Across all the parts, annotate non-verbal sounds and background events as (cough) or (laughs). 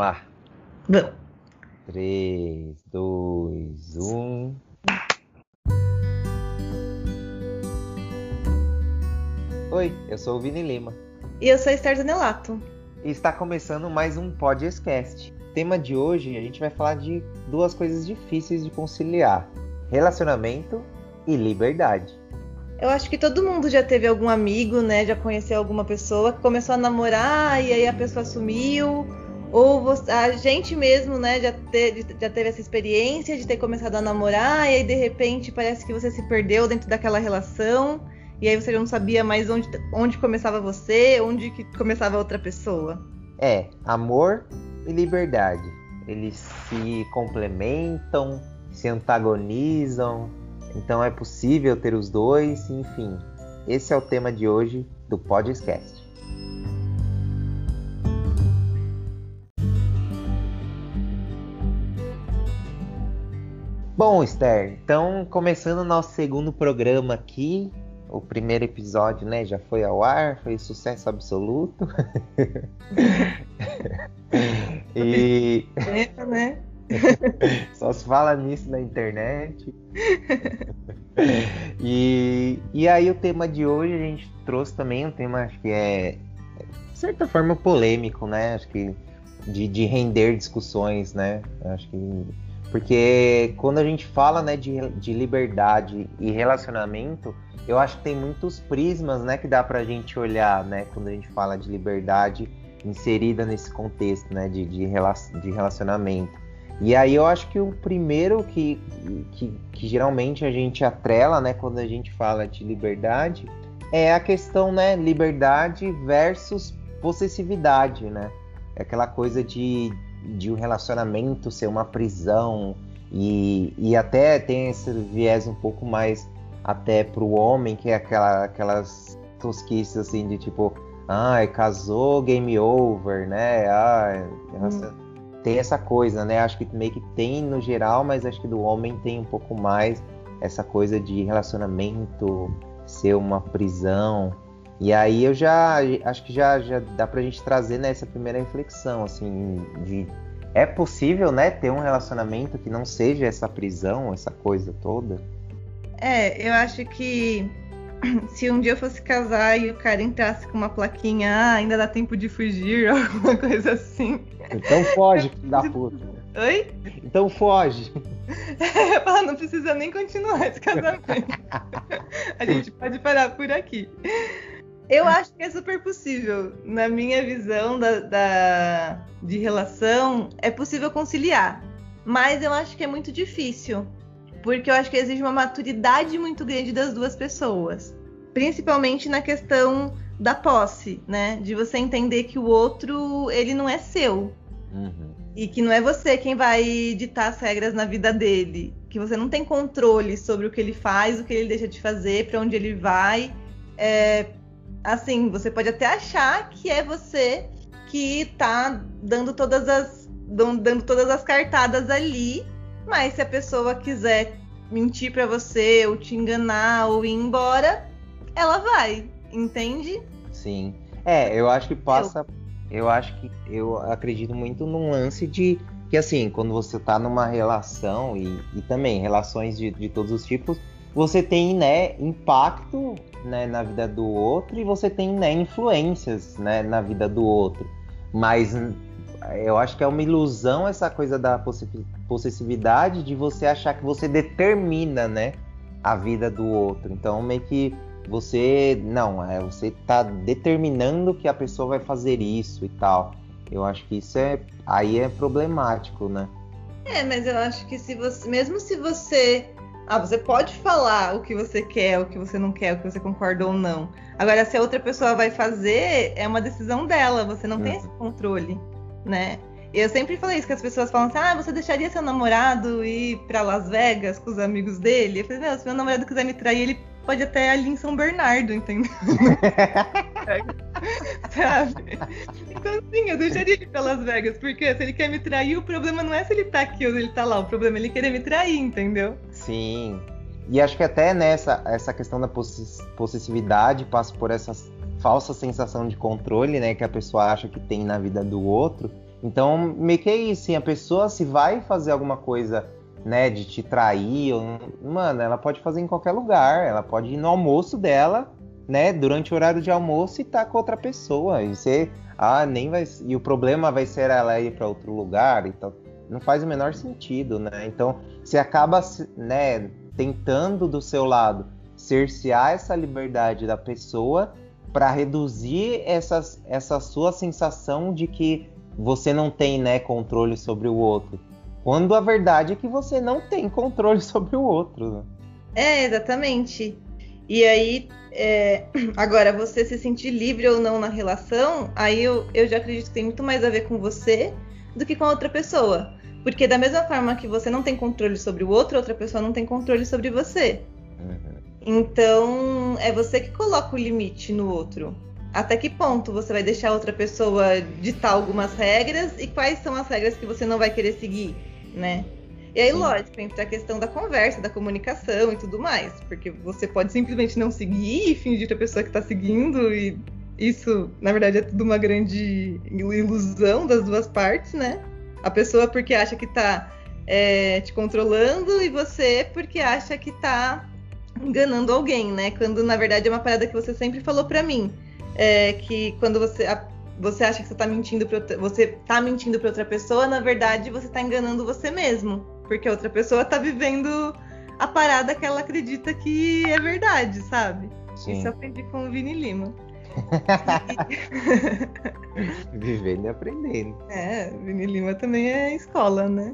lá. Vamos. 3, 2, 1. Oi, eu sou o Vini Lima. E eu sou a Esther Zanelato. E está começando mais um podcast. O tema de hoje a gente vai falar de duas coisas difíceis de conciliar: relacionamento e liberdade. Eu acho que todo mundo já teve algum amigo, né? Já conheceu alguma pessoa que começou a namorar e aí a pessoa sumiu. Ou você, a gente mesmo, né, já, te, já teve essa experiência de ter começado a namorar e aí de repente parece que você se perdeu dentro daquela relação e aí você não sabia mais onde, onde começava você, onde que começava outra pessoa. É, amor e liberdade. Eles se complementam, se antagonizam, então é possível ter os dois, enfim. Esse é o tema de hoje do podcast. Bom, Esther, então começando o nosso segundo programa aqui, o primeiro episódio, né, já foi ao ar, foi sucesso absoluto. (laughs) e é, né? (laughs) Só se fala nisso na internet. (laughs) e, e aí o tema de hoje a gente trouxe também um tema acho que é de certa forma polêmico, né? Acho que de, de render discussões, né? Acho que porque quando a gente fala né, de, de liberdade e relacionamento, eu acho que tem muitos prismas né, que dá para a gente olhar né, quando a gente fala de liberdade inserida nesse contexto né, de, de, de relacionamento. E aí eu acho que o primeiro que, que, que, geralmente a gente atrela né, quando a gente fala de liberdade é a questão né, liberdade versus possessividade, né? É aquela coisa de de um relacionamento ser uma prisão e, e até tem esse viés um pouco mais até para o homem que é aquela, aquelas tosquices assim de tipo ai casou game over né? Ai, hum. tem essa coisa né? Acho que meio que tem no geral mas acho que do homem tem um pouco mais essa coisa de relacionamento ser uma prisão e aí eu já acho que já, já dá pra gente trazer nessa primeira reflexão, assim, de é possível, né, ter um relacionamento que não seja essa prisão, essa coisa toda? É, eu acho que (clears throat) se um dia eu fosse casar e o cara entrasse com uma plaquinha, ah, ainda dá tempo de fugir, (laughs) alguma coisa assim. Então foge, (laughs) da puta. Oi? Então foge. (laughs) É, não precisa nem continuar esse casamento. A gente pode parar por aqui. Eu acho que é super possível. Na minha visão da, da, de relação, é possível conciliar. Mas eu acho que é muito difícil. Porque eu acho que exige uma maturidade muito grande das duas pessoas. Principalmente na questão da posse, né? De você entender que o outro, ele não é seu. Uhum. E que não é você quem vai ditar as regras na vida dele. Que você não tem controle sobre o que ele faz, o que ele deixa de fazer, para onde ele vai. É, assim, você pode até achar que é você que tá dando todas as dando todas as cartadas ali, mas se a pessoa quiser mentir para você ou te enganar ou ir embora, ela vai, entende? Sim. É, eu acho que passa eu, eu acho que eu acredito muito num lance de que assim, quando você tá numa relação e, e também relações de, de todos os tipos, você tem né, impacto né, na vida do outro e você tem né, influências né, na vida do outro. Mas eu acho que é uma ilusão essa coisa da possessividade de você achar que você determina né, a vida do outro. Então, meio que você. Não, é, você está determinando que a pessoa vai fazer isso e tal. Eu acho que isso é. Aí é problemático, né? É, mas eu acho que se você. Mesmo se você ah, você pode falar o que você quer, o que você não quer, o que você concorda ou não. Agora, se a outra pessoa vai fazer, é uma decisão dela, você não uhum. tem esse controle, né? Eu sempre falei isso, que as pessoas falam assim, ah, você deixaria seu namorado ir para Las Vegas com os amigos dele? Eu falei, meu, se meu namorado quiser me trair, ele pode até ali em São Bernardo, entendeu? (laughs) (laughs) Sabe? Então, sim, eu deixaria ele para Las Vegas, porque se ele quer me trair, o problema não é se ele tá aqui ou se ele tá lá, o problema é ele querer me trair, entendeu? Sim. E acho que até nessa essa questão da possessividade passa por essa falsa sensação de controle, né, que a pessoa acha que tem na vida do outro. Então, meio que é isso, assim, a pessoa se vai fazer alguma coisa, né, de te trair, ou, mano, ela pode fazer em qualquer lugar, ela pode ir no almoço dela, né, durante o horário de almoço e tá com outra pessoa, e você, ah, nem vai, e o problema vai ser ela ir para outro lugar, então não faz o menor sentido, né? Então, você acaba, né, tentando do seu lado cercear essa liberdade da pessoa para reduzir essas, essa sua sensação de que você não tem né, controle sobre o outro. Quando a verdade é que você não tem controle (laughs) sobre o outro. Né? É, exatamente. E aí, é... (clears throat) agora, você se sentir livre ou não na relação, aí eu, eu já acredito que tem muito mais a ver com você do que com a outra pessoa. Porque da mesma forma que você não tem controle sobre o outro, outra pessoa não tem controle sobre você. Uhum. Então, é você que coloca o limite no outro. Até que ponto você vai deixar outra pessoa ditar algumas regras e quais são as regras que você não vai querer seguir, né? E aí, Sim. lógico, entra a questão da conversa, da comunicação e tudo mais. Porque você pode simplesmente não seguir e fingir que a pessoa que está seguindo, e isso, na verdade, é tudo uma grande ilusão das duas partes, né? A pessoa porque acha que está é, te controlando e você porque acha que está enganando alguém, né? Quando na verdade é uma parada que você sempre falou para mim, é que quando você a, você acha que você tá mentindo para você tá mentindo para outra pessoa, na verdade você tá enganando você mesmo, porque a outra pessoa tá vivendo a parada que ela acredita que é verdade, sabe? Sim. Isso eu aprendi com o Vini Lima. (laughs) Vivendo e aprendendo. É, Vini Lima também é escola, né?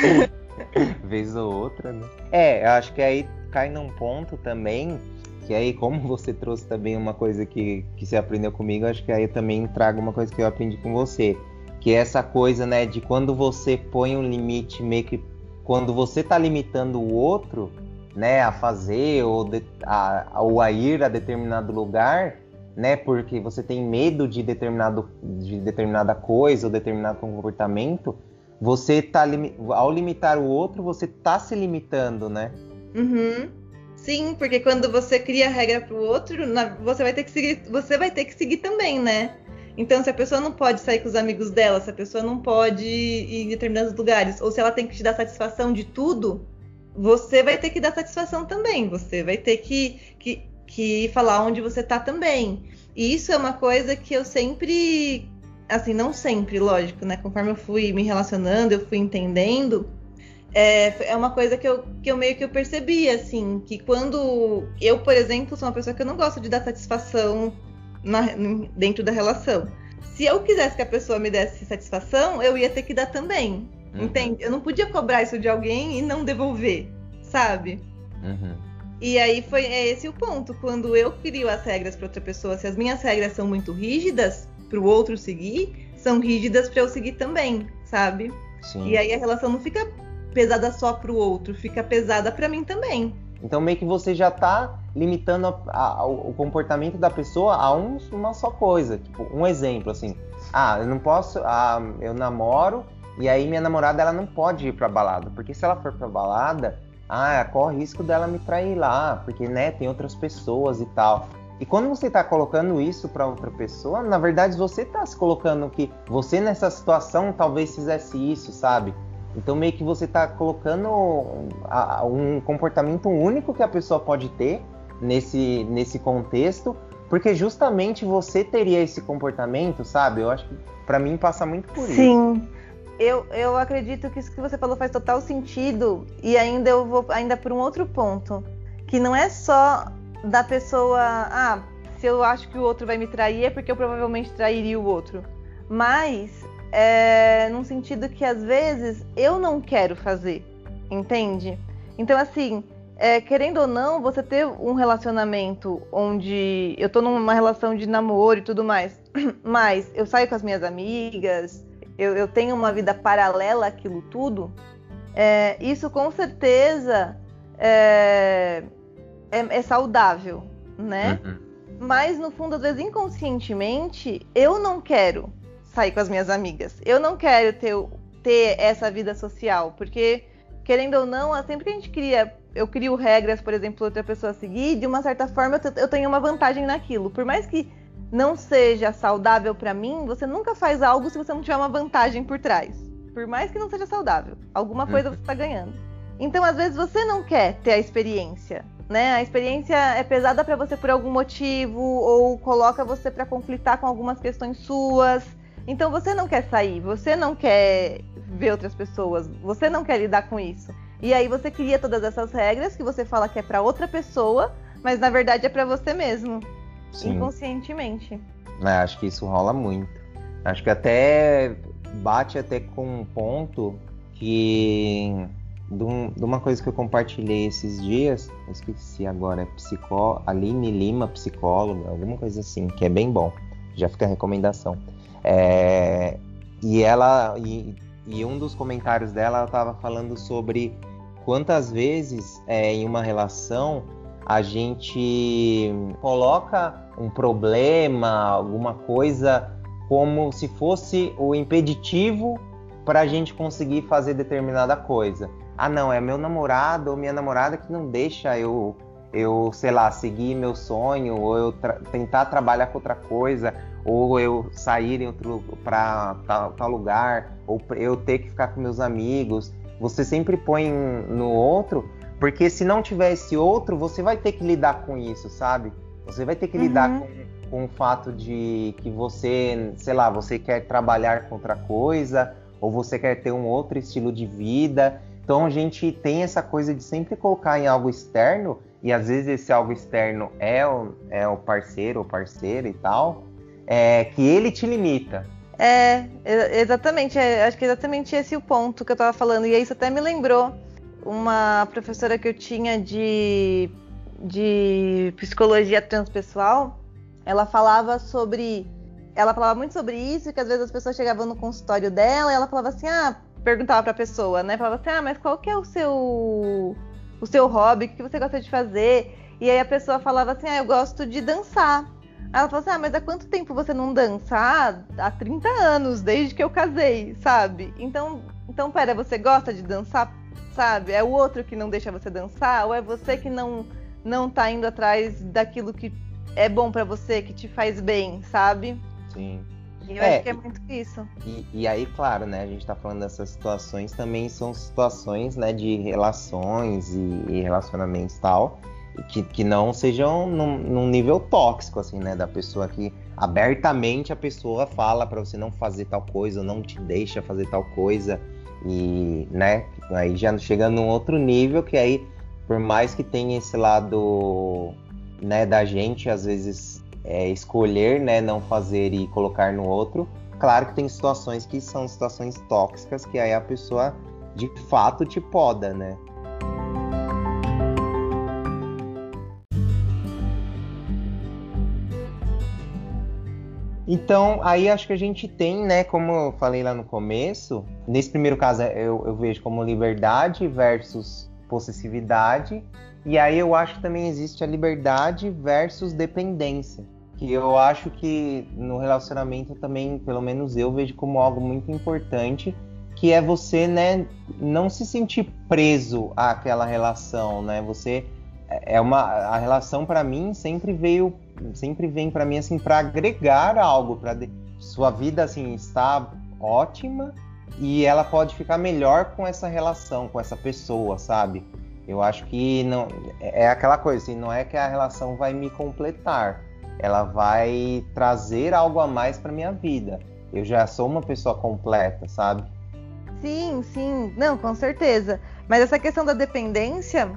(laughs) Vez ou outra, né? É, eu acho que aí cai num ponto também que aí, como você trouxe também uma coisa que, que você aprendeu comigo, acho que aí eu também trago uma coisa que eu aprendi com você. Que é essa coisa, né, de quando você põe um limite, meio que quando você tá limitando o outro, né, a fazer ou, de, a, ou a ir a determinado lugar, né, porque você tem medo de, determinado, de determinada coisa ou determinado comportamento, você tá, ao limitar o outro, você tá se limitando, né? Uhum. Sim, porque quando você cria regra para o outro, você vai ter que seguir, você vai ter que seguir também, né? Então, se a pessoa não pode sair com os amigos dela, se a pessoa não pode ir em determinados lugares, ou se ela tem que te dar satisfação de tudo, você vai ter que dar satisfação também. Você vai ter que, que, que falar onde você tá também. E isso é uma coisa que eu sempre, assim, não sempre, lógico, né? Conforme eu fui me relacionando, eu fui entendendo é, é uma coisa que eu, que eu meio que eu percebi, assim, que quando eu, por exemplo, sou uma pessoa que eu não gosto de dar satisfação na, dentro da relação. Se eu quisesse que a pessoa me desse satisfação, eu ia ter que dar também. Uhum. Entende? Eu não podia cobrar isso de alguém e não devolver, sabe? Uhum. E aí foi é esse o ponto. Quando eu crio as regras para outra pessoa, se as minhas regras são muito rígidas para o outro seguir, são rígidas para eu seguir também, sabe? Sim. E aí a relação não fica pesada só para o outro, fica pesada para mim também. Então meio que você já está limitando a, a, o comportamento da pessoa a um, uma só coisa. Tipo, um exemplo assim, ah, eu não posso, ah, eu namoro e aí minha namorada ela não pode ir para balada, porque se ela for para balada, ah, corre risco dela me trair lá, porque né, tem outras pessoas e tal. E quando você está colocando isso para outra pessoa, na verdade você está se colocando que você nessa situação talvez fizesse isso, sabe? Então meio que você está colocando um comportamento único que a pessoa pode ter nesse, nesse contexto, porque justamente você teria esse comportamento, sabe? Eu acho que para mim passa muito por Sim. isso. Sim. Eu, eu acredito que isso que você falou faz total sentido e ainda eu vou ainda por um outro ponto, que não é só da pessoa, ah, se eu acho que o outro vai me trair é porque eu provavelmente trairia o outro. Mas é, num sentido que às vezes eu não quero fazer, entende? Então, assim, é, querendo ou não, você ter um relacionamento onde eu tô numa relação de namoro e tudo mais, (clears throat) mas eu saio com as minhas amigas, eu, eu tenho uma vida paralela àquilo tudo, é, isso com certeza é, é, é saudável, né? Uhum. Mas no fundo, às vezes inconscientemente, eu não quero sair com as minhas amigas. Eu não quero ter, ter essa vida social, porque, querendo ou não, sempre que a gente cria, eu crio regras, por exemplo, outra pessoa seguir, de uma certa forma eu tenho uma vantagem naquilo. Por mais que não seja saudável para mim, você nunca faz algo se você não tiver uma vantagem por trás. Por mais que não seja saudável, alguma coisa você está ganhando. Então, às vezes você não quer ter a experiência, né? A experiência é pesada para você por algum motivo ou coloca você para conflitar com algumas questões suas. Então você não quer sair, você não quer ver outras pessoas, você não quer lidar com isso. E aí você cria todas essas regras que você fala que é para outra pessoa, mas na verdade é para você mesmo, Sim. inconscientemente. É, acho que isso rola muito. Acho que até bate até com um ponto que de, uma coisa que eu compartilhei esses dias, eu esqueci agora, é psicó, Aline Lima, psicóloga, alguma coisa assim, que é bem bom. Já fica a recomendação. É, e ela e, e, um dos comentários dela ela estava falando sobre quantas vezes é, em uma relação a gente coloca um problema, alguma coisa como se fosse o impeditivo para a gente conseguir fazer determinada coisa. Ah, não, é meu namorado ou minha namorada que não deixa eu, eu sei lá, seguir meu sonho, ou eu tra tentar trabalhar com outra coisa, ou eu sair para tal, tal lugar, ou eu ter que ficar com meus amigos. Você sempre põe no outro, porque se não tiver esse outro, você vai ter que lidar com isso, sabe? Você vai ter que uhum. lidar com, com o fato de que você, sei lá, você quer trabalhar com outra coisa, ou você quer ter um outro estilo de vida. Então a gente tem essa coisa de sempre colocar em algo externo, e às vezes esse algo externo é o, é o parceiro ou parceira e tal, é, que ele te limita. É, exatamente. É, acho que é exatamente esse o ponto que eu estava falando. E isso até me lembrou uma professora que eu tinha de, de psicologia transpessoal. Ela falava sobre. Ela falava muito sobre isso, que às vezes as pessoas chegavam no consultório dela e ela falava assim: ah, perguntava pra pessoa, né? Falava assim: ah, mas qual que é o seu, o seu hobby? O que você gosta de fazer? E aí a pessoa falava assim: ah, eu gosto de dançar. Ela falou assim: ah, mas há quanto tempo você não dança? Ah, há 30 anos, desde que eu casei, sabe? Então, então pera, você gosta de dançar, sabe? É o outro que não deixa você dançar? Ou é você que não, não tá indo atrás daquilo que é bom para você, que te faz bem, sabe? Sim. E eu é, acho que é muito isso. E, e, aí, claro, né, a gente tá falando dessas situações, também são situações, né, de relações e, e relacionamentos e tal que, que não sejam num, num, nível tóxico, assim, né? Da pessoa que abertamente a pessoa fala para você não fazer tal coisa, não te deixa fazer tal coisa. E, né? Aí já chega num outro nível que aí, por mais que tenha esse lado, né, da gente, às vezes, é, escolher, né, não fazer e colocar no outro. Claro que tem situações que são situações tóxicas que aí a pessoa de fato te poda, né? Então, aí acho que a gente tem, né, como eu falei lá no começo, nesse primeiro caso eu, eu vejo como liberdade versus possessividade, e aí eu acho que também existe a liberdade versus dependência, que eu acho que no relacionamento também, pelo menos eu vejo como algo muito importante, que é você, né, não se sentir preso àquela relação, né? Você é, é uma a relação para mim sempre veio sempre vem para mim assim para agregar algo para sua vida assim está ótima e ela pode ficar melhor com essa relação com essa pessoa sabe eu acho que não é aquela coisa assim não é que a relação vai me completar ela vai trazer algo a mais para minha vida eu já sou uma pessoa completa sabe sim sim não com certeza mas essa questão da dependência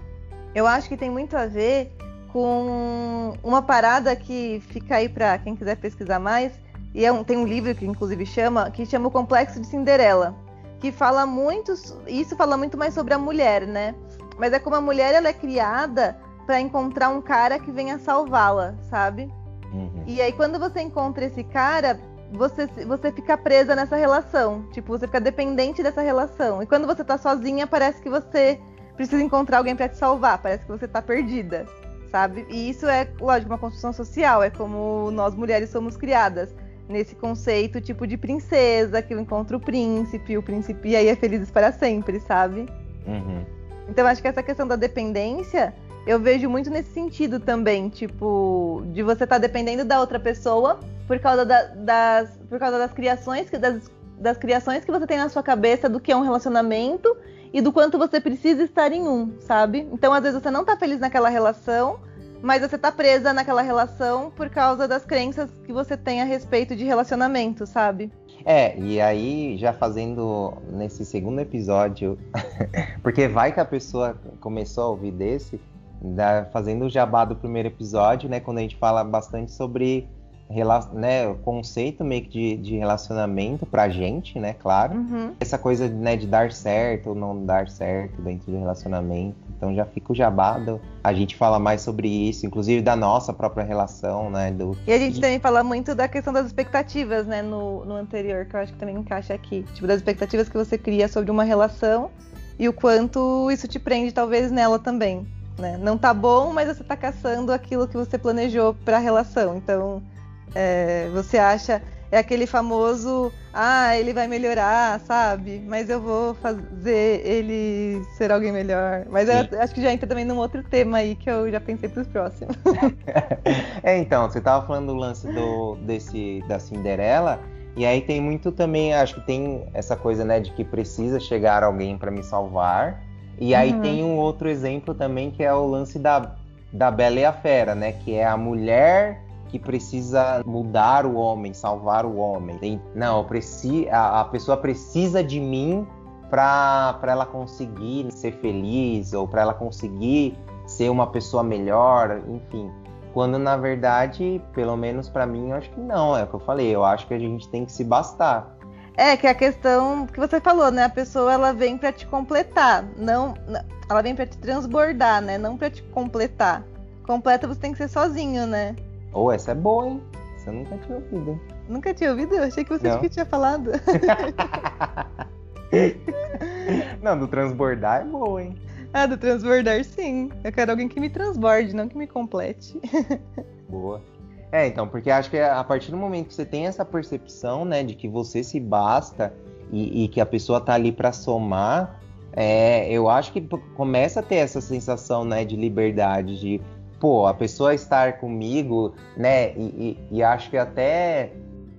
eu acho que tem muito a ver com uma parada que fica aí para quem quiser pesquisar mais. E é um, tem um livro que inclusive chama, que chama o Complexo de Cinderela, que fala muito, isso fala muito mais sobre a mulher, né? Mas é como a mulher ela é criada para encontrar um cara que venha salvá-la, sabe? Uhum. E aí quando você encontra esse cara, você, você fica presa nessa relação. Tipo, você fica dependente dessa relação. E quando você tá sozinha, parece que você precisa encontrar alguém para te salvar. Parece que você tá perdida, sabe? E isso é, lógico, uma construção social. É como nós mulheres somos criadas nesse conceito tipo de princesa, que eu encontro o príncipe, o príncipe e aí é feliz para sempre, sabe? Uhum. Então acho que essa questão da dependência eu vejo muito nesse sentido também, tipo, de você estar tá dependendo da outra pessoa por causa da, das, por causa das criações que das, das criações que você tem na sua cabeça do que é um relacionamento e do quanto você precisa estar em um, sabe? Então, às vezes você não tá feliz naquela relação, mas você tá presa naquela relação por causa das crenças que você tem a respeito de relacionamento, sabe? É, e aí já fazendo nesse segundo episódio, (laughs) porque vai que a pessoa começou a ouvir desse, da, fazendo o jabá do primeiro episódio, né, quando a gente fala bastante sobre né, o conceito meio que de, de relacionamento pra gente, né, claro. Uhum. Essa coisa né, de dar certo ou não dar certo dentro do relacionamento. Então já fica o jabado. A gente fala mais sobre isso, inclusive da nossa própria relação, né? Do... E a gente também fala muito da questão das expectativas, né, no, no anterior, que eu acho que também encaixa aqui. Tipo, das expectativas que você cria sobre uma relação e o quanto isso te prende, talvez, nela também. Né? Não tá bom, mas você tá caçando aquilo que você planejou para a relação. Então, é, você acha é aquele famoso, ah, ele vai melhorar, sabe? Mas eu vou fazer ele ser alguém melhor. Mas eu acho que já entra também num outro tema aí que eu já pensei para os próximos. (laughs) é, então, você tava falando do lance do, desse, da Cinderela, e aí tem muito também, acho que tem essa coisa, né, de que precisa chegar alguém para me salvar. E aí uhum. tem um outro exemplo também que é o lance da, da Bela e a Fera, né? Que é a mulher que precisa mudar o homem, salvar o homem. Tem, não, preci, a, a pessoa precisa de mim para ela conseguir ser feliz ou para ela conseguir ser uma pessoa melhor, enfim. Quando na verdade, pelo menos para mim, eu acho que não, é o que eu falei, eu acho que a gente tem que se bastar. É, que é a questão que você falou, né? A pessoa ela vem para te completar, não, ela vem para te transbordar, né? Não para te completar. Completa você tem que ser sozinho, né? Ou oh, essa é boa, hein? Você nunca tinha ouvido. Nunca tinha ouvido? Eu achei que você que tinha falado. (laughs) não, do transbordar é boa, hein? (laughs) Ah, do transbordar sim. Eu quero alguém que me transborde, não que me complete. (laughs) boa. É, então, porque acho que a partir do momento que você tem essa percepção, né, de que você se basta e, e que a pessoa tá ali para somar, é, eu acho que começa a ter essa sensação, né, de liberdade, de pô, a pessoa estar comigo, né? E, e, e acho que até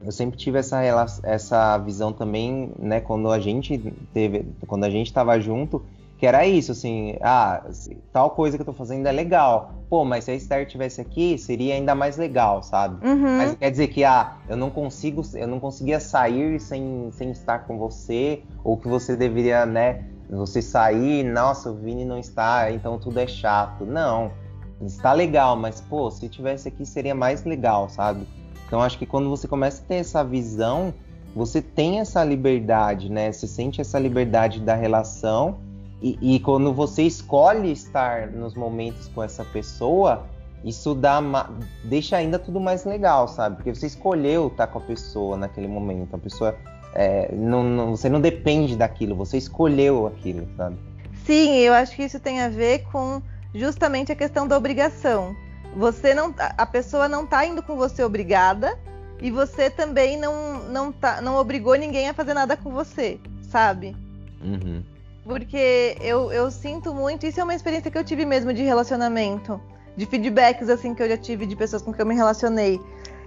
eu sempre tive essa, essa visão também, né? Quando a gente teve, quando a gente estava junto, que era isso, assim, ah, tal coisa que eu tô fazendo é legal. Pô, mas se a Esther tivesse aqui, seria ainda mais legal, sabe? Uhum. Mas quer dizer que, ah, eu não consigo, eu não conseguia sair sem, sem estar com você, ou que você deveria, né, você sair, nossa, o Vini não está, então tudo é chato. Não está legal, mas pô, se tivesse aqui seria mais legal, sabe? Então acho que quando você começa a ter essa visão, você tem essa liberdade, né? Você sente essa liberdade da relação e, e quando você escolhe estar nos momentos com essa pessoa, isso dá deixa ainda tudo mais legal, sabe? Porque você escolheu estar com a pessoa naquele momento. A pessoa é, não, não, você não depende daquilo, você escolheu aquilo, sabe? Sim, eu acho que isso tem a ver com justamente a questão da obrigação. Você não, a pessoa não está indo com você obrigada e você também não não tá, não obrigou ninguém a fazer nada com você, sabe? Uhum. Porque eu, eu sinto muito, isso é uma experiência que eu tive mesmo de relacionamento, de feedbacks assim que eu já tive de pessoas com quem eu me relacionei,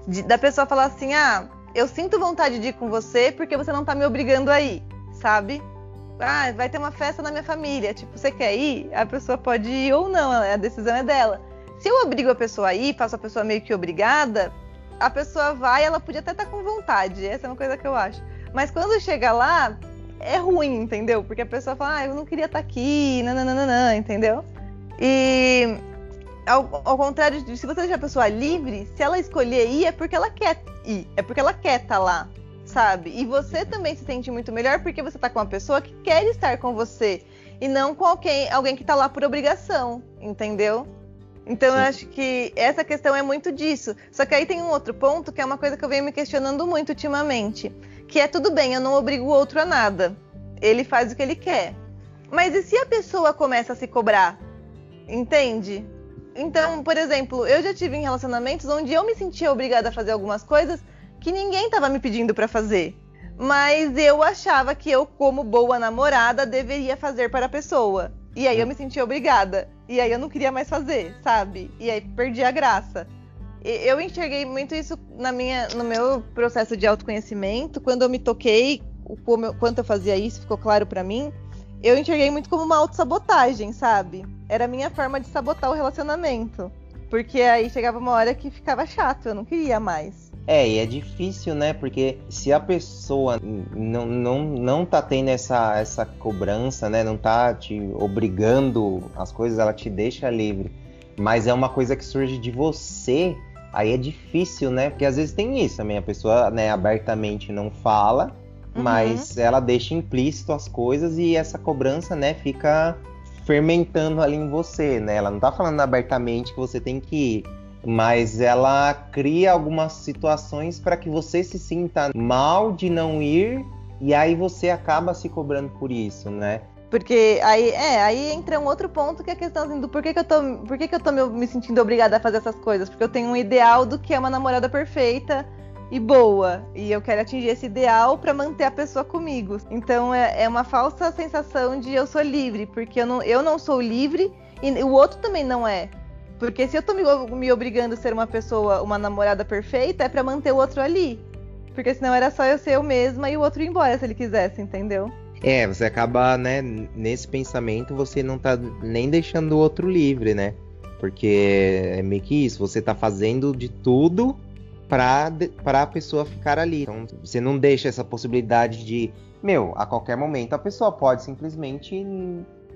de, da pessoa falar assim, ah, eu sinto vontade de ir com você porque você não tá me obrigando a ir, sabe? ah, vai ter uma festa na minha família, tipo, você quer ir? A pessoa pode ir ou não, a decisão é dela. Se eu obrigo a pessoa a ir, faço a pessoa meio que obrigada, a pessoa vai, ela podia até estar com vontade, essa é uma coisa que eu acho. Mas quando chega lá, é ruim, entendeu? Porque a pessoa fala, ah, eu não queria estar aqui, nananana, entendeu? E ao, ao, contrário de se você deixar a pessoa livre, se ela escolher ir, é porque ela quer ir, é porque ela quer estar lá sabe? E você também se sente muito melhor porque você tá com uma pessoa que quer estar com você e não com alguém, alguém que tá lá por obrigação, entendeu? Então Sim. eu acho que essa questão é muito disso. Só que aí tem um outro ponto que é uma coisa que eu venho me questionando muito ultimamente, que é tudo bem, eu não obrigo o outro a nada. Ele faz o que ele quer. Mas e se a pessoa começa a se cobrar? Entende? Então, por exemplo, eu já tive em relacionamentos onde eu me sentia obrigada a fazer algumas coisas que ninguém estava me pedindo para fazer. Mas eu achava que eu, como boa namorada, deveria fazer para a pessoa. E aí eu me sentia obrigada. E aí eu não queria mais fazer, sabe? E aí perdi a graça. Eu enxerguei muito isso na minha, no meu processo de autoconhecimento, quando eu me toquei, o quanto eu fazia isso, ficou claro para mim. Eu enxerguei muito como uma autossabotagem, sabe? Era a minha forma de sabotar o relacionamento. Porque aí chegava uma hora que ficava chato, eu não queria mais. É, e é difícil, né? Porque se a pessoa não, não, não tá tendo essa, essa cobrança, né? Não tá te obrigando as coisas, ela te deixa livre. Mas é uma coisa que surge de você, aí é difícil, né? Porque às vezes tem isso também, a pessoa né, abertamente não fala, uhum. mas ela deixa implícito as coisas e essa cobrança, né, fica fermentando ali em você, né? Ela não tá falando abertamente que você tem que ir mas ela cria algumas situações para que você se sinta mal de não ir e aí você acaba se cobrando por isso, né? Porque aí, é, aí entra um outro ponto que é a questão assim, do por que, eu tô, por que, eu tô me, me sentindo obrigada a fazer essas coisas? Porque eu tenho um ideal do que é uma namorada perfeita e boa. E eu quero atingir esse ideal para manter a pessoa comigo. Então é, é, uma falsa sensação de eu sou livre, porque eu não, eu não sou livre e o outro também não é. Porque se eu tô me, me obrigando a ser uma pessoa, uma namorada perfeita, é para manter o outro ali. Porque senão era só eu ser eu mesma e o outro ir embora se ele quisesse, entendeu? É, você acaba, né, nesse pensamento, você não tá nem deixando o outro livre, né? Porque é meio que isso, você tá fazendo de tudo pra, a pessoa ficar ali. Então, você não deixa essa possibilidade de, meu, a qualquer momento a pessoa pode simplesmente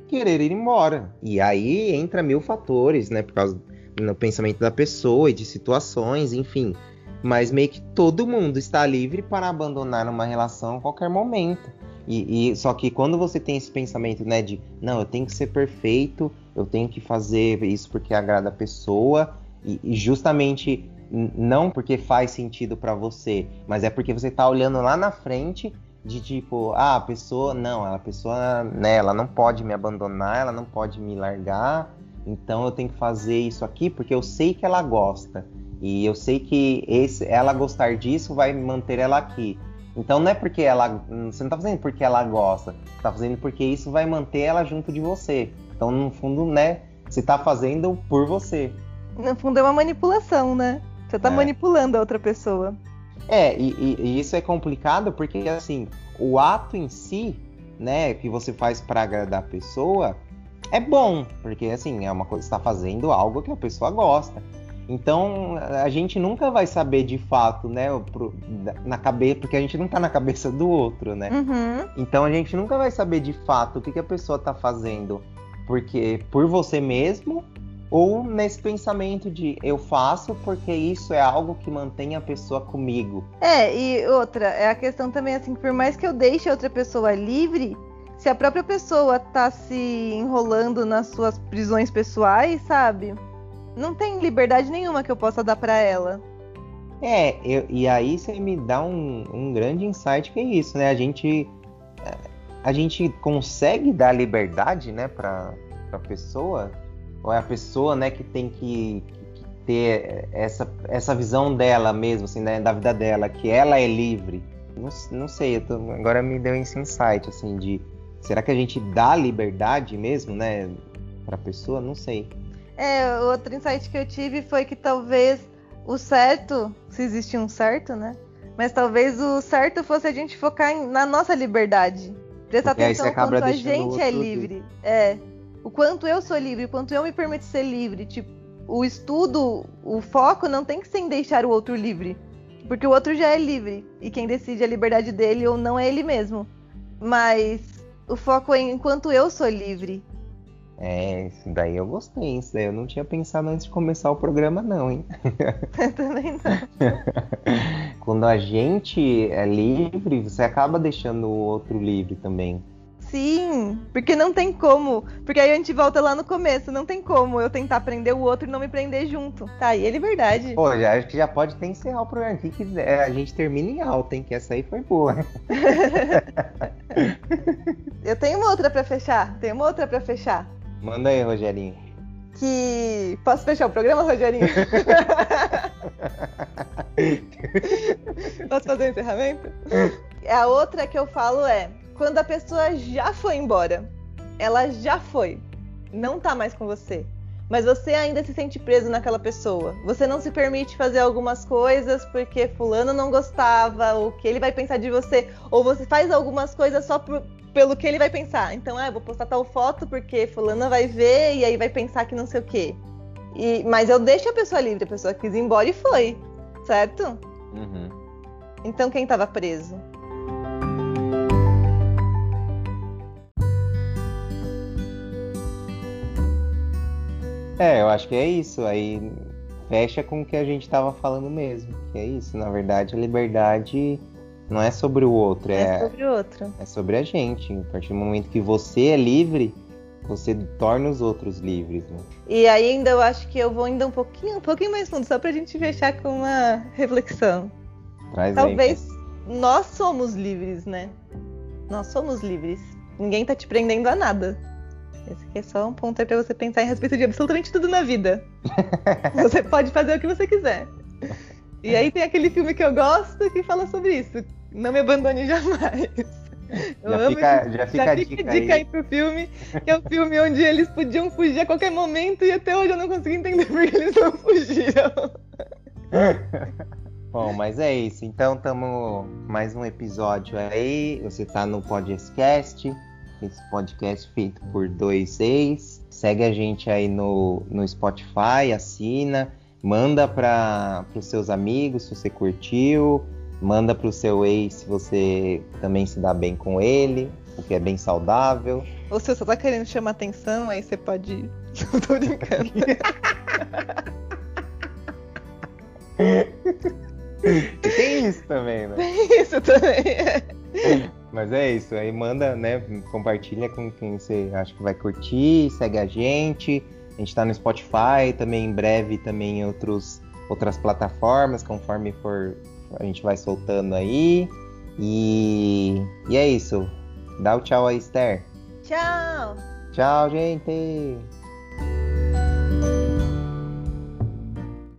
querer ir embora. E aí entra mil fatores, né? Por causa do pensamento da pessoa e de situações, enfim. Mas meio que todo mundo está livre para abandonar uma relação a qualquer momento. E, e, só que quando você tem esse pensamento, né, de não, eu tenho que ser perfeito, eu tenho que fazer isso porque agrada a pessoa, e, e justamente não porque faz sentido para você, mas é porque você está olhando lá na frente de tipo, ah, a pessoa, não, a pessoa, né, ela não pode me abandonar, ela não pode me largar, então eu tenho que fazer isso aqui porque eu sei que ela gosta. E eu sei que esse, ela gostar disso vai manter ela aqui. Então não é porque ela. Você não tá fazendo porque ela gosta. Você tá fazendo porque isso vai manter ela junto de você. Então, no fundo, né? Você tá fazendo por você. No fundo é uma manipulação, né? Você tá é. manipulando a outra pessoa. É, e, e, e, isso é complicado porque, assim, o ato em si, né, que você faz para agradar a pessoa, é bom, porque, assim, é uma coisa, está fazendo algo que a pessoa gosta. Então, a gente nunca vai saber de fato, né, pro, na cabeça, porque a gente não tá na cabeça do outro, né? Uhum. Então, a gente nunca vai saber de fato o que, que a pessoa tá fazendo porque por você mesmo ou nesse pensamento de eu faço porque isso é algo que mantém a pessoa comigo. É, e outra, é a questão também assim, por mais que eu deixe a outra pessoa livre, se a própria pessoa tá se enrolando nas suas prisões pessoais, sabe? Não tem liberdade nenhuma que eu possa dar para ela. É, eu, e aí você me dá um, um grande insight que é isso, né? A gente a gente consegue dar liberdade, né, para a pessoa ou é a pessoa, né, que tem que, que, ter essa, essa visão dela mesmo, assim, né, da vida dela, que ela é livre. Não, não sei, tô, agora me deu esse insight, assim, de será que a gente dá liberdade mesmo, né, para a pessoa? Não sei. É, outro insight que eu tive foi que talvez o certo, se existe um certo, né? Mas talvez o certo fosse a gente focar em, na nossa liberdade. Prestar atenção quanto a gente é livre. É o quanto eu sou livre, o quanto eu me permito ser livre. Tipo, o estudo, o foco não tem que ser em deixar o outro livre. Porque o outro já é livre. E quem decide a liberdade dele ou não é ele mesmo. Mas o foco é enquanto eu sou livre. É, isso daí eu gostei. Isso daí eu não tinha pensado antes de começar o programa, não, hein? (laughs) Eu também não. (laughs) Quando a gente é livre, você acaba deixando o outro livre também. Sim, porque não tem como. Porque aí a gente volta lá no começo. Não tem como eu tentar prender o outro e não me prender junto. Tá, e ele é verdade. Pô, já, acho que já pode ter encerrar o programa aqui, que é, a gente termina em alta, hein? Que essa aí foi boa. (laughs) eu tenho uma outra para fechar. Tenho uma outra para fechar. Manda aí, Rogerinho. Que. Posso fechar o programa, Rogerinho? (laughs) Posso fazer o encerramento? A outra que eu falo é quando a pessoa já foi embora. Ela já foi. não tá mais com você. Mas você ainda se sente preso naquela pessoa. Você não se permite fazer algumas coisas porque fulano não gostava, ou que ele vai pensar de você, ou você faz algumas coisas só por, pelo que ele vai pensar. Então, ah, eu vou postar tal foto porque fulana vai ver e aí vai pensar que não sei o quê. E, mas eu deixo a pessoa livre, a pessoa quis ir embora e foi, certo? Uhum. Então quem estava preso? É, eu acho que é isso. Aí fecha com o que a gente estava falando mesmo. Que é isso. Na verdade, a liberdade não é sobre o outro, é, é sobre o outro. É sobre a gente. A partir do momento que você é livre, você torna os outros livres, né? E ainda eu acho que eu vou ainda um pouquinho, um pouquinho mais fundo, só pra gente fechar com uma reflexão. Traz Talvez aí, nós somos livres, né? Nós somos livres. Ninguém tá te prendendo a nada. Esse aqui é só um ponto pra você pensar em respeito de absolutamente tudo na vida. (laughs) você pode fazer o que você quiser. E aí tem aquele filme que eu gosto que fala sobre isso. Não me abandone jamais. (laughs) Eu já, fica, já fica já a dica, dica aí. aí pro filme, que é o um filme onde eles podiam fugir a qualquer momento e até hoje eu não consegui entender por que eles não fugiram. (laughs) Bom, mas é isso. Então, estamos mais um episódio aí. Você está no Podcast, esse podcast feito por dois ex. Segue a gente aí no, no Spotify, assina, manda para os seus amigos se você curtiu. Manda pro seu ex se você também se dá bem com ele, o que é bem saudável. Ou se você tá querendo chamar atenção, aí você pode. (laughs) Tô brincando. (laughs) tem isso também, né? Tem isso também. (laughs) Mas é isso, aí manda, né? Compartilha com quem você acha que vai curtir, segue a gente. A gente tá no Spotify, também em breve também em outros, outras plataformas, conforme for a gente vai soltando aí. E, e é isso. Dá o tchau aí, Esther. Tchau. Tchau, gente.